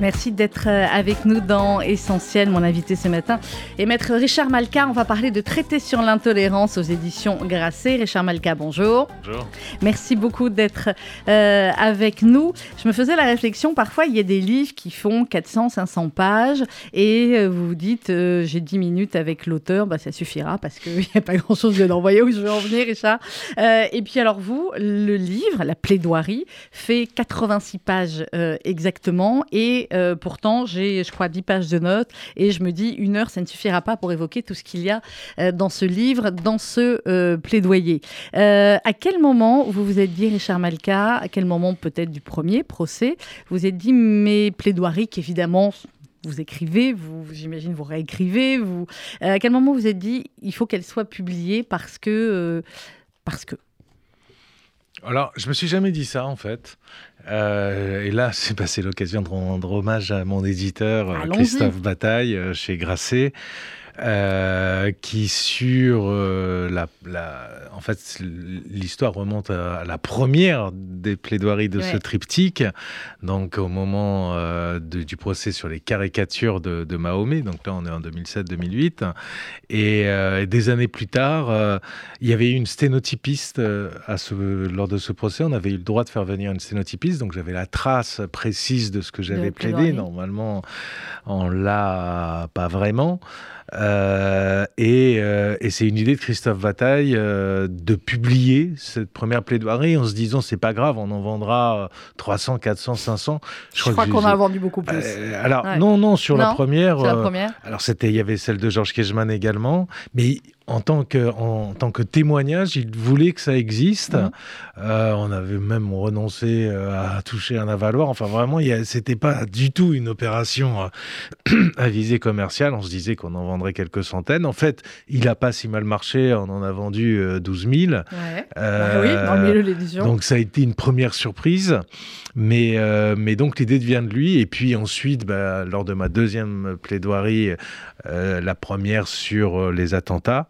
Merci d'être euh, avec nous dans Essentiel. Mon invité ce matin est Maître Richard Malka. On va parler de traité sur l'intolérance aux éditions Grasset. Richard Malka, bonjour. Bonjour. Merci beaucoup d'être euh, avec nous. Je me faisais la réflexion, parfois il y a des livres qui font 400, 500 pages et euh, vous vous dites j'ai 10 minutes avec l'auteur, bah, ça suffira parce qu'il n'y a pas grand-chose de d'envoyer où je veux en venir, Richard. et puis alors vous, le livre, la plaidoirie, fait 86 pages exactement et euh, pourtant, j'ai, je crois, 10 pages de notes et je me dis, une heure, ça ne suffira pas pour évoquer tout ce qu'il y a euh, dans ce livre, dans ce euh, plaidoyer. à quel moment vous vous êtes dit, Richard Malka, à quel moment peut-être du premier procès, vous vous êtes dit, mes plaidoiries, qu'évidemment, vous écrivez, vous, j'imagine, vous réécrivez, vous. à quel moment vous vous êtes dit, il faut qu'elles soient publiées parce que, parce que? Alors, je me suis jamais dit ça en fait. Euh, et là, c'est passé l'occasion de rendre hommage à mon éditeur Christophe Bataille euh, chez Grasset. Euh, qui sur euh, la, la, en fait l'histoire remonte à, la première des plaidoiries de ce triptyque. Donc au moment euh, de, du procès sur les caricatures de, de, Mahomet. Donc là on est en 2007-2008 et, et, des années plus tard il y avait eu une sténotypiste à ce, lors de ce procès. On avait eu le droit de faire venir une sténotypiste. Donc j'avais la trace précise de ce que j'avais plaidé. normalement on l'a pas vraiment euh, et, euh, et c'est une idée de Christophe Bataille euh, de publier cette première plaidoirie en se disant c'est pas grave, on en vendra 300, 400, 500. Je, crois, qu'on a vendu beaucoup plus. alors non, non, sur la première. la première. alors c'était, il y avait celle de Georges Kejman également, mais en tant que, en, tant que témoignage, il voulait que ça existe. Mhm. Euh, on avait même renoncé euh, à toucher un avaloir. Enfin, vraiment, c'était pas du tout une opération euh, à visée commerciale. On se disait qu'on en vendrait quelques centaines. En fait, il a pas si mal marché. On en a vendu 12 000. Ouais. Bah oui, dans le milieu de l'édition. Donc, ça a été une première surprise. Mais, mais donc, l'idée vient de lui. Et puis ensuite, bah, lors de ma deuxième plaidoirie, la première sur les attentats,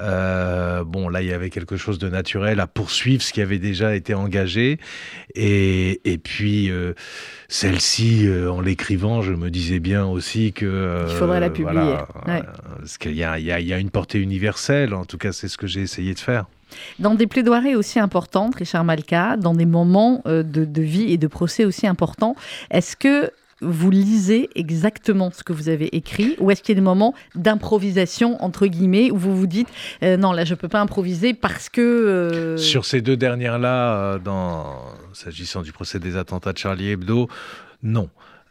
euh, bon, là, il y avait quelque chose de naturel à poursuivre ce qui avait déjà été engagé. Et, et puis, euh, celle-ci, euh, en l'écrivant, je me disais bien aussi que... il faudrait la publier. Parce qu'il y, y, y a, une portée universelle. En tout cas, c'est ce que j'ai essayé de faire. Dans des plaidoiries aussi importantes, Richard Malka, dans des moments de, de vie et de procès aussi importants, est-ce que vous lisez exactement ce que vous avez écrit ou est-ce qu'il y a des moments d'improvisation, entre guillemets, où vous vous dites euh, non, là, je ne peux pas improviser parce que. Euh, Sur ces deux dernières-là, euh, dans... s'agissant du procès des attentats de Charlie Hebdo, non.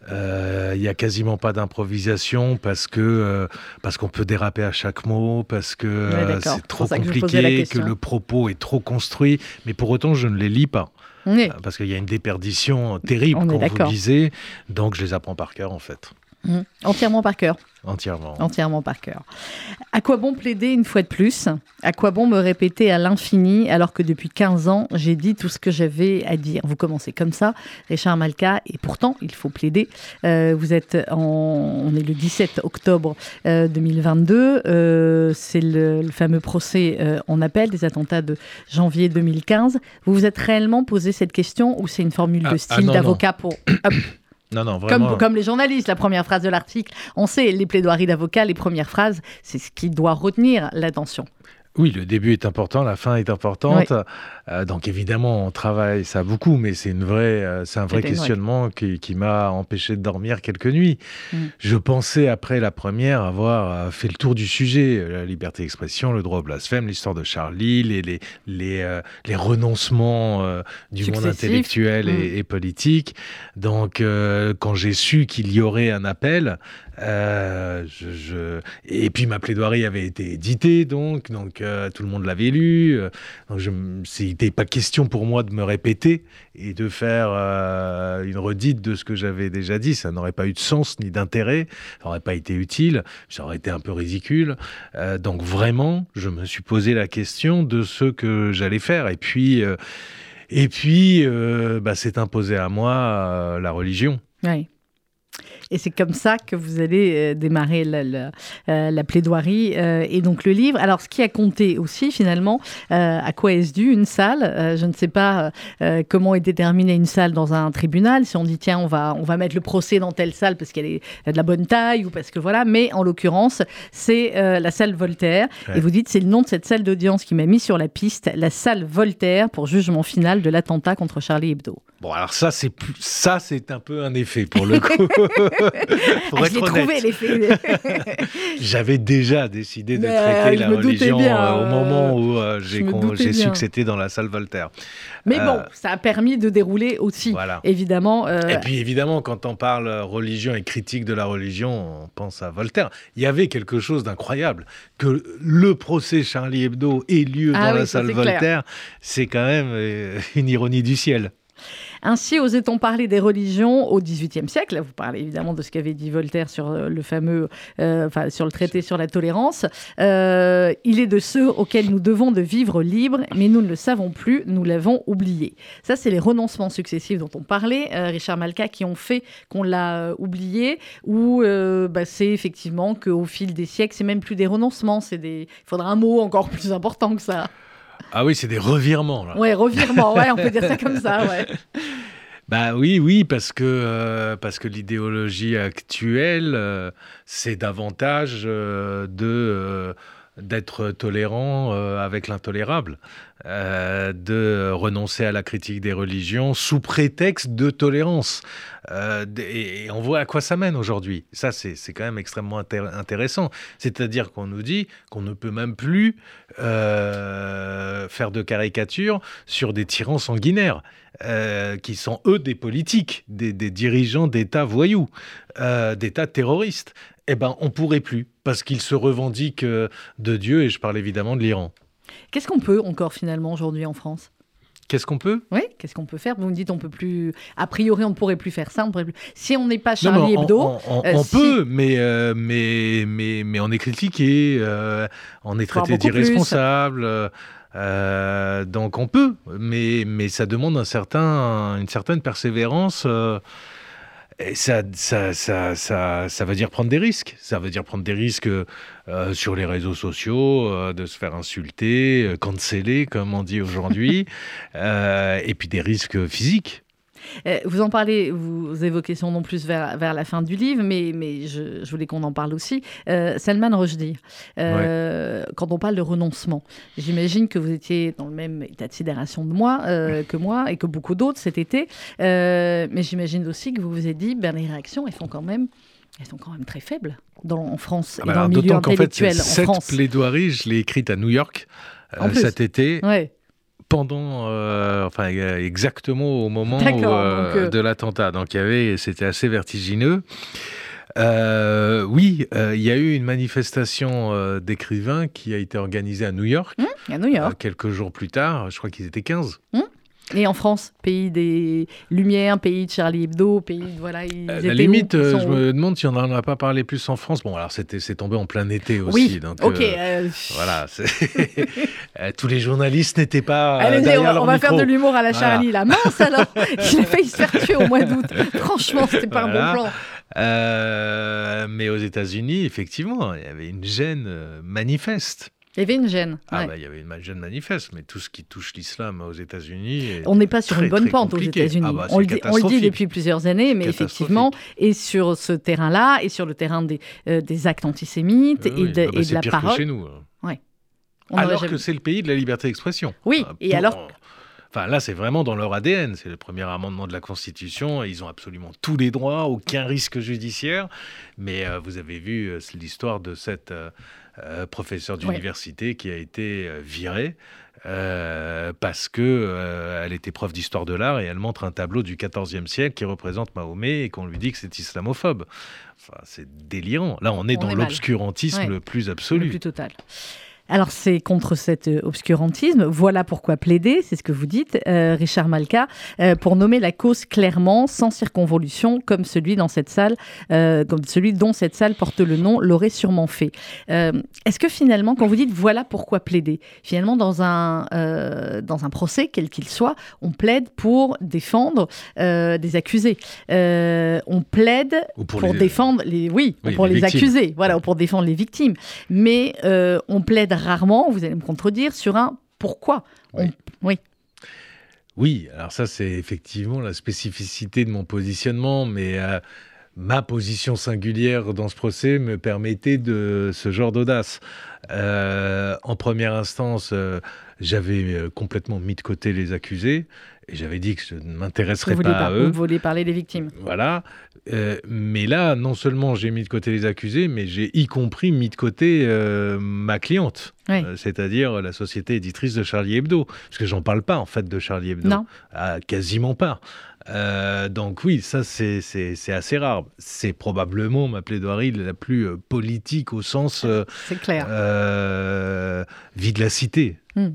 Il n'y a quasiment pas d'improvisation parce que parce qu'on peut déraper à chaque mot, parce que c'est trop compliqué, que, que, le propos est trop construit. Mais pour autant, je ne les lis pas. Euh, parce qu'il y a une déperdition terrible, comme vous disiez. Donc, je les apprends par cœur, en fait. Mmh. Entièrement par cœur. Entièrement. Entièrement par cœur. À quoi bon plaider une fois de plus? À quoi bon me répéter à l'infini alors que depuis 15 ans, j'ai dit tout ce que j'avais à dire? Vous commencez comme ça, Richard Malka, et pourtant, il faut plaider. Euh, vous êtes en... On est le 17 octobre 2022. Euh, euh, c'est le, fameux procès en appel des attentats de janvier 2015. Vous vous êtes réellement posé cette question ou c'est une formule de ah, style ah d'avocat pour... Non, non, vraiment. Comme, comme, les journalistes, la première phrase de l'article, on sait, les plaidoiries d'avocats, les premières phrases, c'est ce qui doit retenir l'attention. Oui, le début est important, la fin est importante. Euh, donc évidemment, on travaille ça beaucoup, mais c'est une vraie, euh, c'est un vrai questionnement qui, qui m'a empêché de dormir quelques nuits. Mm. Je pensais après la première avoir euh, fait le tour du sujet, la liberté d'expression, le droit au blasphème, l'histoire de Charlie, les les les, les renoncements du monde intellectuel et, mm. et, politique. Donc quand j'ai su qu'il y aurait un appel, je, je, et puis ma plaidoirie avait été éditée, donc donc tout le monde l'avait lu. donc c'est n'était pas question pour moi de me répéter et de faire euh, une redite de ce que j'avais déjà dit. Ça n'aurait pas eu de sens ni d'intérêt. Ça n'aurait pas été utile. Ça aurait été un peu ridicule. Euh, donc vraiment, je me suis posé la question de ce que j'allais faire. Et puis, euh, et puis, bah, c'est imposé à moi la religion. Et c'est comme ça que vous allez euh, démarrer la, la, plaidoirie et donc le livre. Alors, ce qui a compté aussi, finalement, à quoi est-ce dû une salle? Je ne sais pas comment est déterminée une salle dans un tribunal. Si on dit, tiens, on va, on va mettre le procès dans telle salle parce qu'elle est de la bonne taille ou parce que voilà. Mais en l'occurrence, c'est la salle Voltaire. Et vous dites, c'est le nom de cette salle d'audience qui m'a mis sur la piste, la salle Voltaire pour jugement final de l'attentat contre Charlie Hebdo. Bon, alors ça, c'est plus... ça, c'est un peu un effet pour le coup. pour ah, être trouvé l'effet. J'avais déjà décidé de traiter la religion euh, au moment où euh, j'ai succédé dans la salle Voltaire. Mais bon, euh, ça a permis de dérouler aussi, évidemment. Et puis évidemment, quand on parle religion et critique de la religion, on pense à Voltaire. Il y avait quelque chose d'incroyable que le procès Charlie Hebdo ait lieu ah dans la salle Voltaire. C'est quand même une ironie du ciel. Ainsi osait-on parler des religions au XVIIIe siècle? vous parlez évidemment de ce qu'avait dit Voltaire sur euh, le fameux, euh, enfin, sur le traité sur la tolérance. Euh, il est de ceux auxquels nous devons de vivre libres, mais nous ne le savons plus, nous l'avons oublié. Ça, c'est les renoncements successifs dont on parlait, Richard Malka, qui ont fait qu'on l'a oublié, ou bah, c'est effectivement qu'au fil des siècles, c'est même plus des renoncements, c'est des... il faudra un mot encore plus important que ça. Ah oui, c'est des revirements. Là. Ouais, revirements, ouais, on peut dire ça comme ça, ouais. Bah oui, oui, parce que, euh, parce que l'idéologie actuelle, euh, c'est davantage euh, de d'être tolérant avec l'intolérable, de renoncer à la critique des religions sous prétexte de tolérance. et, on voit à quoi ça mène aujourd'hui. Ça, c'est quand même extrêmement intéressant. C'est-à-dire qu'on nous dit qu'on ne peut même plus faire de caricatures sur des tyrans sanguinaires. Euh, qui sont eux des politiques, des, dirigeants d'États voyous, euh, d'États terroristes. Eh ben, on pourrait plus, parce qu'ils se revendiquent euh, de Dieu, et je parle évidemment de l'Iran. Qu'est-ce qu'on peut encore finalement aujourd'hui en France? Qu'est-ce qu'on peut? Oui, qu'est-ce qu'on peut faire? Vous me dites on peut plus. A priori, on ne pourrait plus faire ça. On pourrait plus... Si on n'est pas Charlie Hebdo, on, peut, mais, mais mais mais on est critiqué, on est traité d'irresponsable. Euh, donc on peut, mais, mais ça demande un certain, une certaine persévérance. Euh, et ça, ça, ça, ça, ça veut dire prendre des risques. Ça veut dire prendre des risques euh, sur les réseaux sociaux, de se faire insulter, canceller, comme on dit aujourd'hui, et puis des risques physiques. Euh, vous en parlez, vous évoquez son nom plus vers, vers la fin du livre, mais, mais je, voulais qu'on en parle aussi. Euh, Salman Rushdie, euh, quand on parle de renoncement, j'imagine que vous étiez dans le même état de sidération de moi, que moi et que beaucoup d'autres cet été, mais j'imagine aussi que vous vous êtes dit, ben, les réactions, elles font quand même elles sont quand même très faibles dans, en France et ah bah dans le milieu intellectuel. En fait, cette plaidoirie, je l'ai écrite à New York cet été. Ouais pendant, euh, enfin exactement au moment euh, euh, de l'attentat. Donc il y avait, c'était assez vertigineux. oui, il y a eu une manifestation d'écrivains qui a été organisée à New York. Mmh, à New York. quelques jours plus tard, je crois qu'ils étaient 15. Et en France, pays des Lumières, pays de Charlie Hebdo, pays voilà. Ils à la limite, euh, je me demande si on n'en a pas parlé plus en France. Bon, alors c'était c'est tombé en plein été aussi. Oui. Donc, ok. Euh, euh, voilà. Tous les journalistes n'étaient pas. Allez, on, va faire de l'humour à la Charlie. La mince alors. Il a failli se faire tuer au mois d'août. Franchement, c'était pas un bon plan. mais aux États-Unis, effectivement, il y avait une gêne manifeste. Il y avait une gêne. Ah bah, il y avait une gêne manifeste, mais tout ce qui touche l'islam aux États-Unis. On n'est pas sur une bonne pente aux États-Unis. Ah bah, on, le dit depuis plusieurs années, mais effectivement, et sur ce terrain-là, et sur le terrain des, euh, des actes antisémites et, de, ah bah, et de la pire parole. Que chez nous. Hein. Ouais. alors que c'est le pays de la liberté d'expression. Oui, et alors. Enfin, là, c'est vraiment dans leur ADN. C'est le premier amendement de la Constitution. Ils ont absolument tous les droits, aucun risque judiciaire. Mais euh, vous avez vu euh, l'histoire de cette euh, professeur d'université qui a été euh, virée. Euh, parce que elle était prof d'histoire de l'art et elle montre un tableau du XIVe siècle qui représente Mahomet et qu'on lui dit que c'est islamophobe. Enfin, c'est délirant. Là, on est dans l'obscurantisme le plus absolu. Le plus total. Alors c'est contre cet obscurantisme. Voilà pourquoi plaider, c'est ce que vous dites, Richard Malka, pour nommer la cause clairement, sans circonvolution, comme celui dans cette salle, comme celui dont cette salle porte le nom, l'aurait sûrement fait. Est-ce que finalement, quand vous dites voilà pourquoi plaider, finalement dans un dans un procès quel qu'il soit, on plaide pour défendre des accusés. on plaide pour, défendre les, oui, pour les, accusés, voilà, ou pour défendre les victimes. Mais euh, on plaide rarement, vous allez me contredire, sur un pourquoi. oui. Oui, alors ça c'est effectivement la spécificité de mon positionnement, mais euh, ma position singulière dans ce procès me permettait de ce genre d'audace. Euh, en première instance, j'avais complètement mis de côté les accusés. Et j'avais dit que je ne m'intéresserais pas, à eux. Vous vouliez parler des victimes. Voilà. Euh, mais là, non seulement j'ai mis de côté les accusés, mais j'ai y compris mis de côté euh, ma cliente, euh, c'est-à-dire la société éditrice de Charlie Hebdo. Parce que j'en parle pas, en fait, de Charlie Hebdo. Non. Ah, quasiment pas. donc oui, ça c'est assez rare. C'est probablement ma plaidoirie la plus politique au sens clair. vie de la cité. Hmm.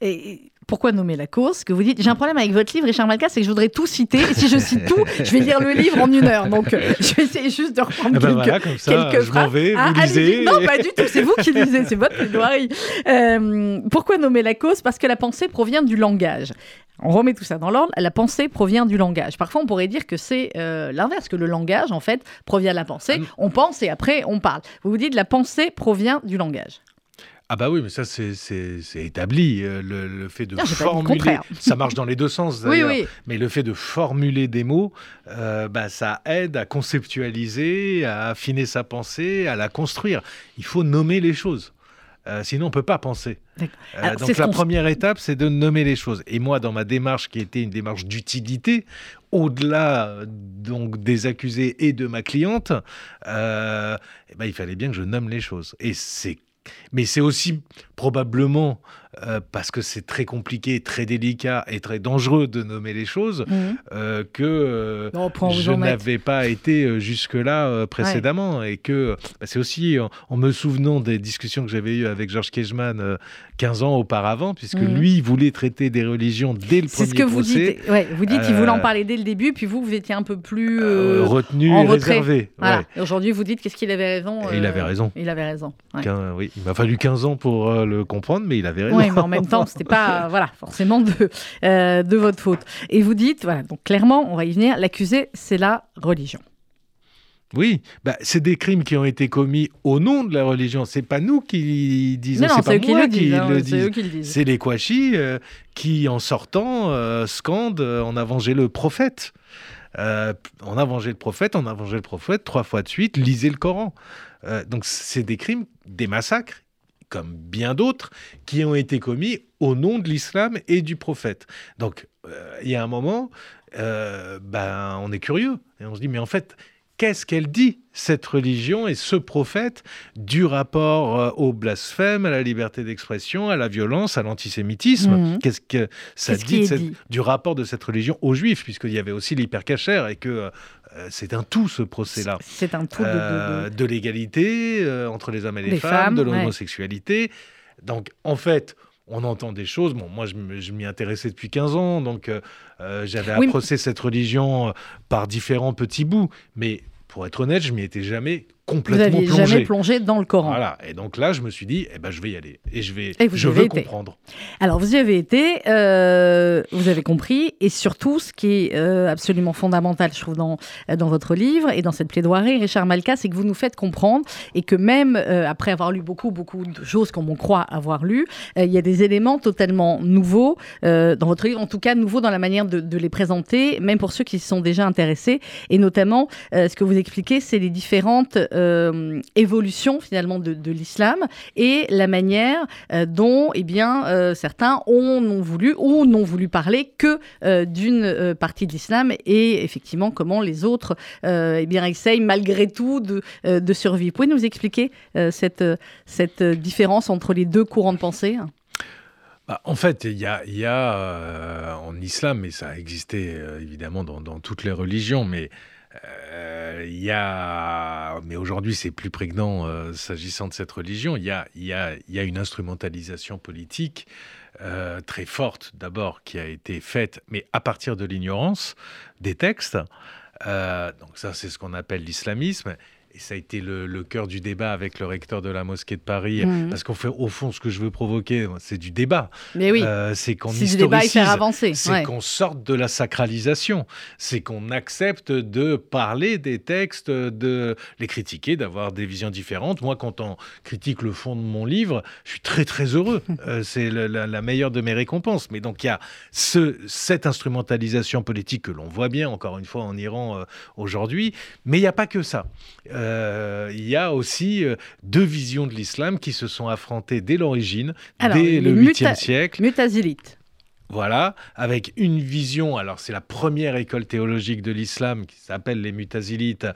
Et pourquoi nommer la cause que vous dites J'ai un problème avec votre livre, Richard Malka, c'est que je voudrais tout citer. Et si je cite tout, je vais lire le livre en une heure. Donc, euh, je vais essayer juste de reprendre ah ben quelques, voilà, quelques je Vais, vous ah, lisez. Non, pas du tout. C'est vous qui lisez. C'est votre plaidoirie. Euh, pourquoi nommer la cause Parce que la pensée provient du langage. On remet tout ça dans l'ordre. La pensée provient du langage. Parfois, on pourrait dire que c'est euh, l'inverse, que le langage, en fait, provient de la pensée. Ah on pense et après, on parle. Vous vous dites la pensée provient du langage. Ah bah oui, mais ça c'est établi. Euh, le, fait de formuler, ça marche dans les deux sens d'ailleurs. Oui, oui. Mais le fait de formuler des mots, euh, bah, ça aide à conceptualiser, à affiner sa pensée, à la construire. Il faut nommer les choses. Euh, sinon, on peut pas penser. donc la première étape, c'est de nommer les choses. Et moi, dans ma démarche, qui était une démarche d'utilité, au-delà donc des accusés et de ma cliente, eh ben, il fallait bien que je nomme les choses. Et c'est mais c'est aussi probablement euh, parce que c'est très compliqué, très délicat et très dangereux de nommer les choses, mhm. euh, que euh, je n'avais pas été jusque-là précédemment. Et que bah, c'est aussi en, me souvenant des discussions que j'avais eues avec Georges Kejman 15 ans auparavant, puisque mhm. lui voulait traiter des religions dès le premier C'est ce que vous dites. vous dites qu'il voulait en parler dès le début, puis vous, vous étiez un peu plus retenu et réservé. Aujourd'hui, vous dites qu'est-ce qu'il avait raison. il avait raison. Il avait raison. oui, il m'a fallu 15 ans pour le comprendre, mais il avait raison. Oui, mais en même temps, c'était pas voilà, forcément de, euh, de votre faute. Et vous dites, voilà, donc clairement, on va y venir, l'accusé, c'est la religion. Oui, bah, c'est des crimes qui ont été commis au nom de la religion. C'est pas nous qui disons, c'est pas moi qui le, hein, disent. C'est les Kouachi euh, qui, en sortant, euh, scandent On a vengé le prophète. on a vengé le prophète, on a vengé le prophète trois fois de suite, lisez le Coran. donc c'est des crimes, des massacres comme bien d'autres, qui ont été commis au nom de l'islam et du prophète. Donc, euh, il y a un moment, euh, ben, on est curieux et on se dit, mais en fait, qu'est-ce qu'elle dit, cette religion et ce prophète, du rapport euh, au blasphème, à la liberté d'expression, à la violence, à l'antisémitisme? Mmh. Qu'est-ce que ça dit, du rapport de cette religion aux juifs, puisqu'il y avait aussi l'hypercachère et que euh, c'est un tout ce procès-là? C'est un tout de, euh, l'égalité euh, entre les hommes et les, femmes, de l'homosexualité. Donc en fait, on entend des choses. Bon, moi, je m'y intéressais depuis 15 ans, donc j'avais oui, cette religion par différents petits bouts. Mais pour être honnête, je m'y étais jamais complètement vous plongé. jamais plongé dans le Coran. Voilà. Et donc là, je me suis dit, eh ben, je vais y aller et je vais, je veux comprendre. Alors vous y avez été, euh, vous avez compris, et surtout, ce qui est euh, absolument fondamental, je trouve, dans dans votre livre et dans cette plaidoirie, Richard Malka, c'est que vous nous faites comprendre et que même euh, après avoir lu beaucoup beaucoup de choses comme on croit avoir lu, il y a des éléments totalement nouveaux dans votre livre, en tout cas nouveaux dans la manière de, de les présenter, même pour ceux qui se sont déjà intéressés, et notamment ce que vous expliquez, c'est les différentes euh, évolution finalement de, l'islam et la manière euh, dont eh bien, euh, certains ont, voulu ou n'ont voulu parler que d'une partie de l'islam et effectivement comment les autres eh bien, essayent malgré tout de, de survivre. Pouvez nous expliquer cette, cette différence entre les deux courants de pensée? Bah, en fait, il y a, y a en islam, mais ça a existé évidemment dans, dans, toutes les religions, mais il y a, mais aujourd'hui c'est plus prégnant s'agissant de cette religion, il y a, y a, y a une instrumentalisation politique très forte d'abord qui a été faite, mais à partir de l'ignorance des textes. donc ça c'est ce qu'on appelle l'islamisme et ça a été le, cœur du débat avec le recteur de la mosquée de Paris, mmh. parce qu'au au fond, ce que je veux provoquer, c'est du débat. Mais oui. Euh, c'est qu'on avancer. C'est qu'on sorte de la sacralisation. C'est qu'on accepte de parler des textes, de les critiquer, d'avoir des visions différentes. Moi, quand on critique le fond de mon livre, je suis très très heureux. Euh, c'est la, meilleure de mes récompenses. Mais donc il y a ce, cette instrumentalisation politique que l'on voit bien, encore une fois, en Iran euh, aujourd'hui. Mais il n'y a pas que ça. Euh, il y a aussi euh, deux visions de l'islam qui se sont affrontées dès l'origine, dès le 8e siècle. Mutazilite. Voilà, avec une vision, alors c'est la première école théologique de l'islam qui s'appelle les Mutazilites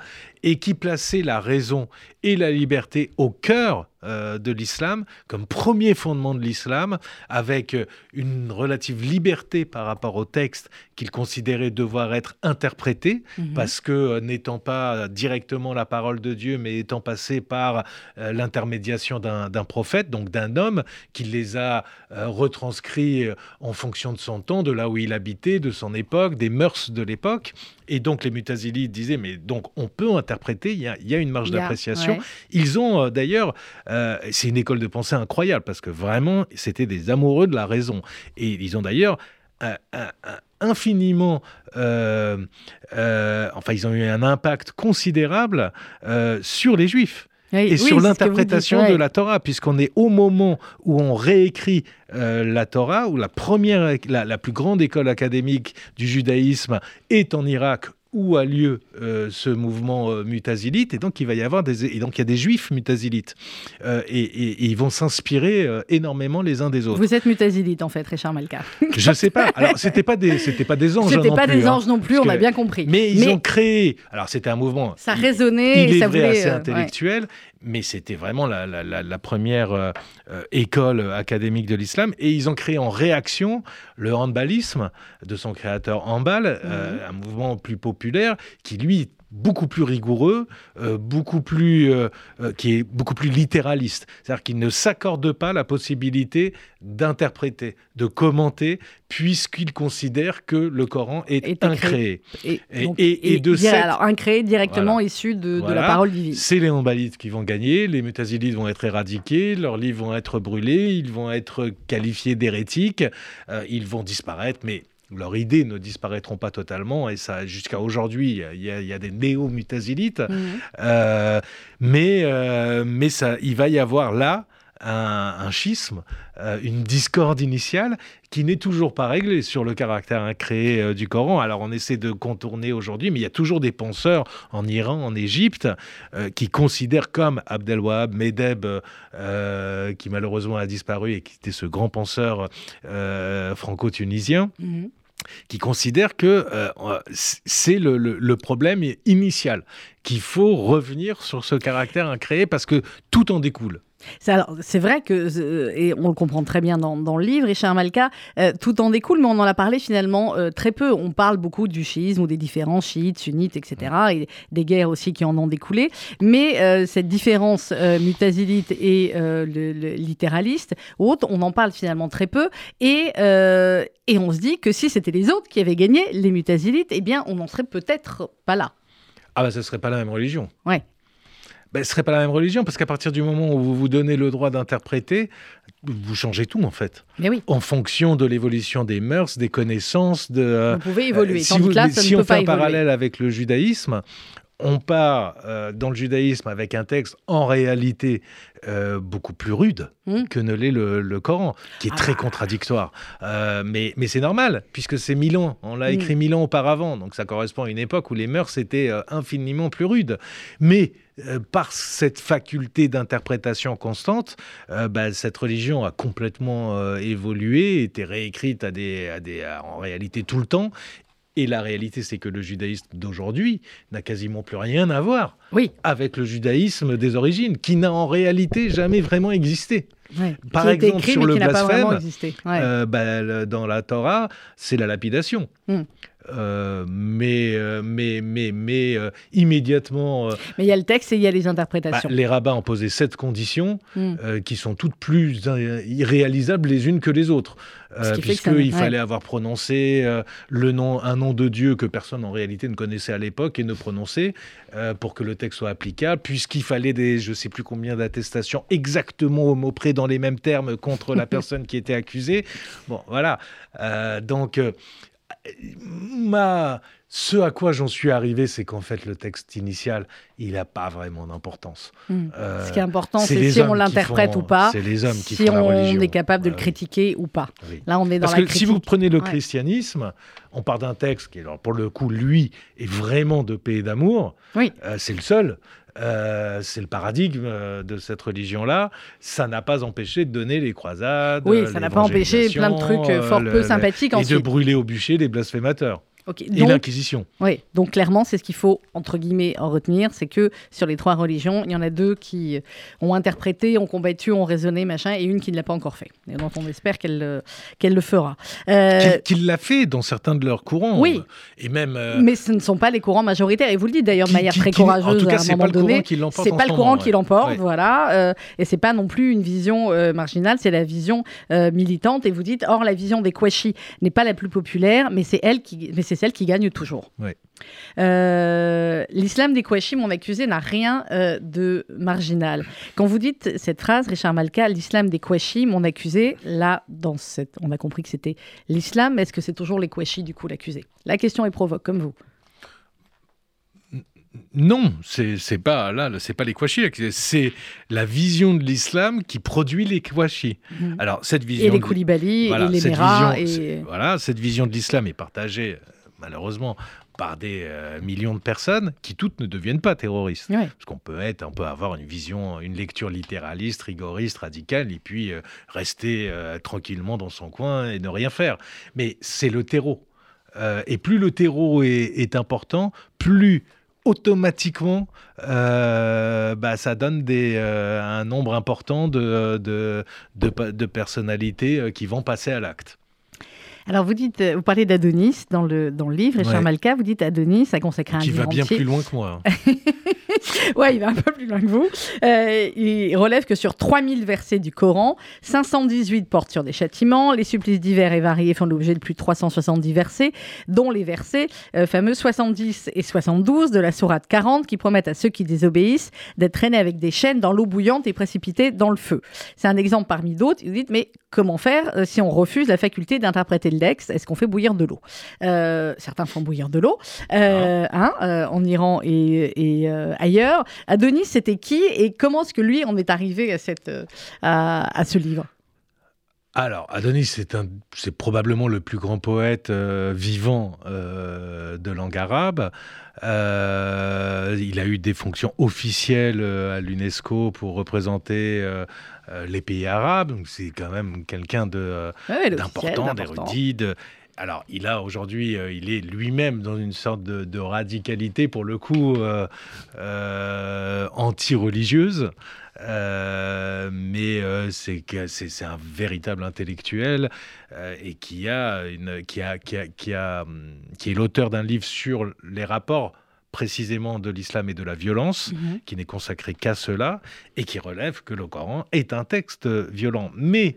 et qui plaçait la raison et la liberté au cœur euh, de l'islam, comme premier fondement de l'islam, avec euh, une relative liberté par rapport au texte qu'il considérait devoir être interprété, mhm. parce que euh, n'étant pas directement la parole de Dieu, mais étant passé par l'intermédiation d'un prophète, donc d'un homme, qui les a retranscrits en fonction de son temps, de là où il habitait, de son époque, des mœurs de l'époque. Et donc les mutazilites disaient, mais donc on peut interpréter, il y a, une marge d'appréciation. Ils ont d'ailleurs, euh, c'est une école de pensée incroyable, parce que vraiment, c'était des amoureux de la raison. Et ils ont d'ailleurs infiniment, euh, enfin, ils ont eu un impact considérable sur les Juifs et sur l'interprétation de la Torah, puisqu'on est au moment où on réécrit euh, la Torah, où la première, la, plus grande école académique du judaïsme est en Irak où a lieu euh, ce mouvement euh, mutazilite, et donc il va y avoir des, et donc il y a des juifs mutazilites, et, ils vont s'inspirer énormément les uns des autres. Vous êtes mutazilite en fait, Richard Malka. Je sais pas. Alors c'était pas des, c'était pas des anges. C'était pas des hein, anges non plus, on a bien compris. Mais ils ont créé. Alors c'était un mouvement. Ça résonnait, il, et ça voulait, assez intellectuel, mais c'était vraiment la, première euh, euh, école académique de l'islam. Et ils ont créé en réaction le handballisme de son créateur Handball, euh, un mouvement plus populaire qui, lui, beaucoup plus rigoureux, euh, beaucoup plus, euh, euh, qui est beaucoup plus littéraliste. C'est-à-dire qu'il ne s'accorde pas la possibilité d'interpréter, de commenter, puisqu'il considère que le Coran est, incréé. Et, et, de cette... alors incréé directement issu de, la parole divine. C'est les Hanbalites qui vont gagner, les Mutazilites vont être éradiqués, leurs livres vont être brûlés, ils vont être qualifiés d'hérétiques, ils vont disparaître, mais leurs idées ne disparaîtront pas totalement, et ça, jusqu'à aujourd'hui, il y, a des néo-mutazilites, mmh. euh, mais, euh, mais ça, il va y avoir là un, schisme, euh, une discorde initiale qui n'est toujours pas réglée sur le caractère incréé du Coran. Alors on essaie de contourner aujourd'hui, mais il y a toujours des penseurs en Iran, en Égypte, qui considèrent comme Abdelwahab Medeb, qui malheureusement a disparu et qui était ce grand penseur franco-tunisien. Mmh qui considère que euh, c'est le, problème initial, qu'il faut revenir sur ce caractère incréé parce que tout en découle. C'est vrai que, euh, et on le comprend très bien dans, le livre, Richard Malka, euh, tout en découle, mais on en a parlé finalement très peu. On parle beaucoup du chiisme ou des différences chiites, sunnites, etc., et des guerres aussi qui en ont découlé. Mais cette différence mutazilite et le, littéraliste, autre, on en parle finalement très peu. Et, et on se dit que si c'était les autres qui avaient gagné, les mutazilites, eh bien, on n'en serait peut-être pas là. Ah bah ce serait pas la même religion. Ouais. Ben, ce serait pas la même religion parce qu'à partir du moment où vous vous donnez le droit d'interpréter, vous changez tout en fait. Mais oui. En fonction de l'évolution des mœurs, des connaissances, de. Vous pouvez évoluer. Euh, si, vous, si on fait un parallèle avec le judaïsme, on part euh, dans le judaïsme avec un texte en réalité euh, beaucoup plus rude hmm. que ne l'est le, Coran, qui est très ah. contradictoire. Euh, mais, mais c'est normal, puisque c'est mille ans. On l'a hmm. écrit mille ans auparavant, donc ça correspond à une époque où les mœurs étaient infiniment plus rudes. Mais par cette faculté d'interprétation constante, bah, cette religion a complètement évolué, été réécrite à des, à des, en réalité tout le temps, et la réalité, c'est que le judaïsme d'aujourd'hui n'a quasiment plus rien à voir oui. avec le judaïsme des origines, qui n'a en réalité jamais vraiment existé. Par exemple, sur le blasphème, euh, bah, dans la Torah, c'est la lapidation. Hmm. mais, mais, mais, mais immédiatement. mais il y a le texte et il y a les interprétations. Bah, les rabbins ont posé sept conditions hmm. qui sont toutes plus irréalisables les unes que les autres. Puisqu'il fallait avoir prononcé le nom, un nom de Dieu que personne en réalité ne connaissait à l'époque et ne prononçait pour que le texte soit applicable, puisqu'il fallait des, je ne sais plus combien d'attestations exactement au mot près dans les mêmes termes contre la personne qui était accusée. Bon, voilà. Euh, donc, euh, ma, ce à quoi j'en suis arrivé, c'est qu'en fait, le texte initial, il n'a pas vraiment d'importance. Hmm. Euh, Ce qui est important, c'est si on l'interprète ou pas. C'est les hommes qui si font la religion. on est capable de le critiquer ou pas. Là, on est dans Parce que si vous prenez le christianisme, on part d'un texte qui, alors, pour le coup, lui, est vraiment de paix et d'amour. Oui. c'est le seul. Euh, c'est le paradigme euh, de cette religion-là. Ça n'a pas empêché de donner les croisades. Oui, ça n'a pas empêché plein de trucs euh, fort peu sympathiques. Et de brûler au bûcher les blasphémateurs et l'Inquisition. Oui, donc clairement, c'est ce qu'il faut, entre guillemets, en retenir, c'est que sur les trois religions, il y en a deux qui ont interprété, ont combattu, ont raisonné, machin, et une qui ne l'a pas encore fait. Et dont on espère qu'elle euh, qu'elle le fera. Euh... Qu'il l'a fait dans certains de leurs courants. Oui. Et même, euh, Mais ce ne sont pas les courants majoritaires. Et vous le dites d'ailleurs de manière très courageuse en tout cas, à un moment donné. C'est pas le courant qui l'emporte, voilà. Euh, et c'est pas non plus une vision marginale, c'est la vision militante. Et vous dites, or, la vision des Kouachi n'est pas la plus populaire, mais c'est elle qui, mais c'est celle qui gagne toujours. Euh, l'islam des Kouachi, mon accusé, n'a rien euh, de marginal. Quand vous dites cette phrase, Richard Malka, l'islam des Kouachi, mon accusé, là, dans cette, on a compris que c'était l'islam. Est-ce que c'est toujours les Kouachi, du coup, l'accusé? La question est provoque, comme vous. Non, c'est pas là, c'est pas les Kouachi, c'est la vision de l'islam qui produit les Kouachi. Mhm. Alors cette vision et les Koulibaly et les Mera et... voilà, cette vision de l'islam est partagée malheureusement par des euh, millions de personnes qui toutes ne deviennent pas terroristes. Parce qu'on peut être, on peut avoir une vision, une lecture littéraliste, rigoriste, radicale, et puis euh, rester euh, tranquillement dans son coin et ne rien faire. Mais c'est le terreau. et plus le terreau est, important, plus automatiquement, bah, ça donne des, un nombre important de, de, de personnalités qui vont passer à l'acte. Alors, vous dites, euh, vous parlez d'Adonis dans le, dans le livre, Richard Malka, vous dites Adonis a consacré un livre. Qui va bien plus loin que moi. ouais, il va un peu plus loin que vous. Euh, il relève que sur 3000 versets du Coran, 518 portent sur des châtiments. Les supplices divers et variés font l'objet de plus de 370 versets, dont les versets euh, fameux 70 et 72 de la Sourate 40 qui promettent à ceux qui désobéissent d'être traînés avec des chaînes dans l'eau bouillante et précipités dans le feu. C'est un exemple parmi d'autres. Vous dites, mais comment faire euh, si on refuse la faculté d'interpréter le texte Est-ce qu'on fait bouillir de l'eau? Certains font bouillir de l'eau ah. hein, en Iran et, et ailleurs. Adonis, c'était qui et comment est-ce que lui en est arrivé à, cette, euh, à, ce livre? Alors, Adonis, c'est probablement le plus grand poète euh, vivant euh, de langue arabe. il a eu des fonctions officielles à l'UNESCO pour représenter les pays arabes. Donc, c'est quand même quelqu'un d'important, d'érudit, alors, il a aujourd'hui, euh, il est lui-même dans une sorte de, radicalité, pour le coup, euh, euh, anti-religieuse. mais c'est un véritable intellectuel et qui a une, qui a, qui a, qui a, qui est l'auteur d'un livre sur les rapports précisément de l'islam et de la violence, mhm. qui n'est consacré qu'à cela, et qui relève que le Coran est un texte violent. Mais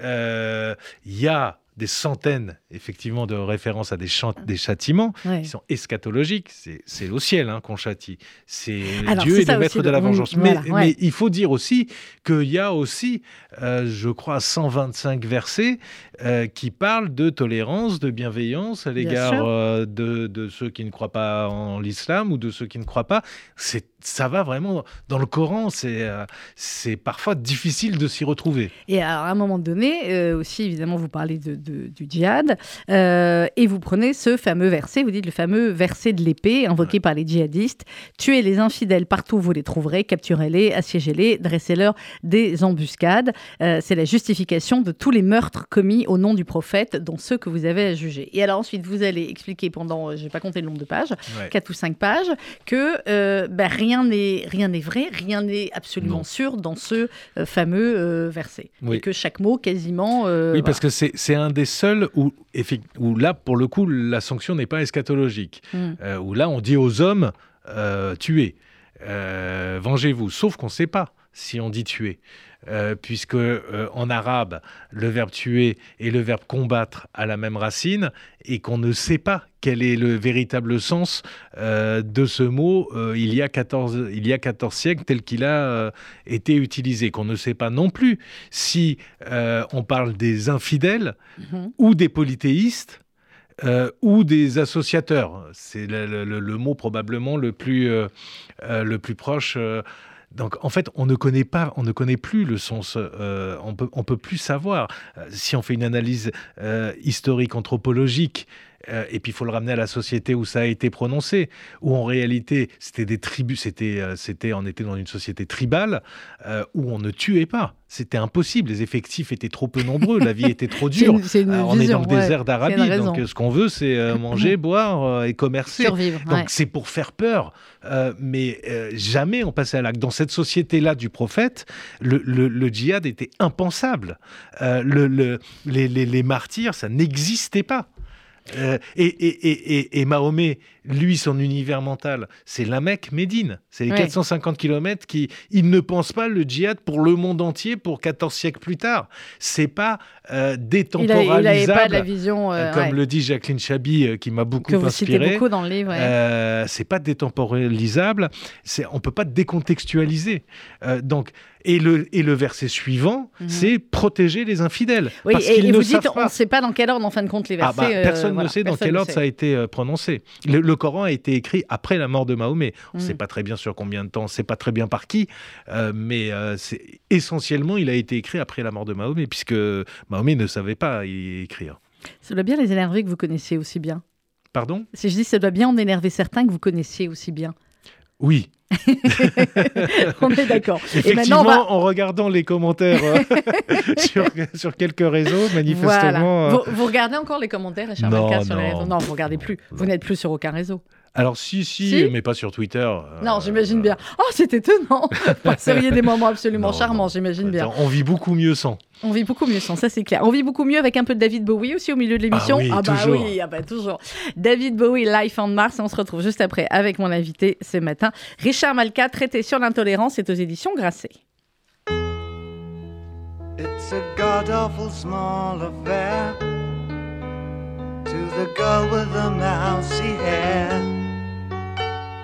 il y a des centaines, effectivement, de références à des, des châtiments qui sont eschatologiques. C'est au ciel hein, qu'on châtie. C'est Dieu est le maître de la vengeance. mais, il faut dire aussi qu'il y a aussi, euh, je crois, 125 versets euh, qui parlent de tolérance, de bienveillance à l'égard euh, de, de, ceux qui ne croient pas en l'islam ou de ceux qui ne croient pas. C'est ça va vraiment dans le Coran, c'est c'est parfois difficile de s'y retrouver. Et à un moment donné, aussi évidemment, vous parlez de, du djihad euh, et vous prenez ce fameux verset, vous dites le fameux verset de l'épée invoqué par les djihadistes tuez les infidèles partout où vous les trouverez, capturez-les, assiégez-les, dressez-leur des embuscades. c'est la justification de tous les meurtres commis au nom du prophète, dont ceux que vous avez à juger. Et alors ensuite, vous allez expliquer pendant, je n'ai pas compté le nombre de pages, quatre ou cinq pages, que ben, rien rien n'est rien n'est vrai, rien n'est absolument sûr dans ce euh, fameux euh, verset. Et que chaque mot, quasiment. Euh, oui, parce que c'est un des seuls où, où là, pour le coup, la sanction n'est pas eschatologique. Mm. où là, on dit aux hommes, tuez, vengez-vous. Sauf qu'on ne sait pas si on dit tuer. Euh, puisque euh, en arabe, le verbe tuer et le verbe combattre a la même racine, et qu'on ne sait pas quel est le véritable sens euh, de ce mot il, y a 14, il y a 14 siècles tel qu'il a été utilisé, qu'on ne sait pas non plus si on parle des infidèles mhm. ou des polythéistes. ou des associateurs. C'est le, mot probablement le plus, le plus proche donc en fait, on ne connaît pas, on ne connaît plus le sens. Euh, on peut, on peut plus savoir. Euh, si on fait une analyse euh, historique anthropologique euh, et puis il faut le ramener à la société où ça a été prononcé, où en réalité c'était des tribus, c'était, euh, c'était, on était dans une société tribale euh, où on ne tuait pas. C'était impossible, les effectifs étaient trop peu nombreux, la vie était trop dure. on est dans le désert d'Arabie, donc ce qu'on veut c'est manger, boire et commercer. Survivre, donc c'est pour faire peur, mais jamais on passait à l'acte. Dans cette société-là du prophète, le, le, djihad était impensable. Le, les, les, les martyrs, ça n'existait pas. Euh, et, et, et, et, Mahomet, lui, son univers mental, c'est la Mecque, Médine. C'est les 450 km qui. Il ne pense pas le djihad pour le monde entier pour 14 siècles plus tard. C'est pas euh, détemporalisable. Il pas la vision. Euh, comme le dit Jacqueline Chabi, qui m'a beaucoup que vous Citez beaucoup dans le livre. c'est pas détemporalisable. On peut pas décontextualiser. donc, et le, et le verset suivant, mhm. c'est protéger les infidèles. Oui, et, vous dites, on ne sait pas dans quel ordre, en fin de compte, les ah bah, versets. personne ne sait dans quel ordre ça a été prononcé. Le, Coran a été écrit après la mort de Mahomet. On ne sait mm. pas très bien sur combien de temps, on ne sait pas très bien par qui, euh, mais euh, c'est essentiellement, il a été écrit après la mort de Mahomet, puisque Mahomet ne savait pas y écrire. Ça doit bien les énerver que vous connaissiez aussi bien. Pardon? Si je dis ça doit bien en énerver certains que vous connaissiez aussi bien. Oui, on est d'accord. Effectivement, en regardant les commentaires euh, sur, quelques réseaux, manifestement. Euh, vous, regardez encore les commentaires, Richard non, sur les réseaux Non, vous regardez plus. Vous n'êtes plus sur aucun réseau. Alors si, si, mais pas sur Twitter. Euh, non, j'imagine bien. Oh, c'est étonnant. Vous seriez des moments absolument charmants, j'imagine bien. On vit beaucoup mieux sans. On vit beaucoup mieux sans, ça c'est clair. On vit beaucoup mieux avec un peu de David Bowie aussi au milieu de l'émission. Ah, oui, ah bah toujours. oui, ah bah toujours. David Bowie, Life on Mars, et on se retrouve juste après avec mon invité ce matin, Richard Malka, traité sur l'intolérance, c'est aux éditions Grasset. It's a god awful small affair to the girl with the mousy hair.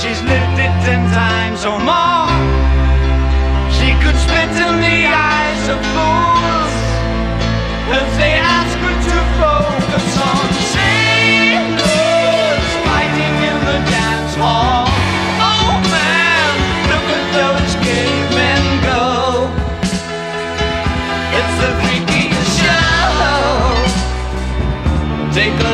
she's lived it ten times or more. She could spit in the eyes of fools if they ask her to focus on sailors fighting in the dance hall. Oh man, look at those cavemen go. It's the freakiest show. Take a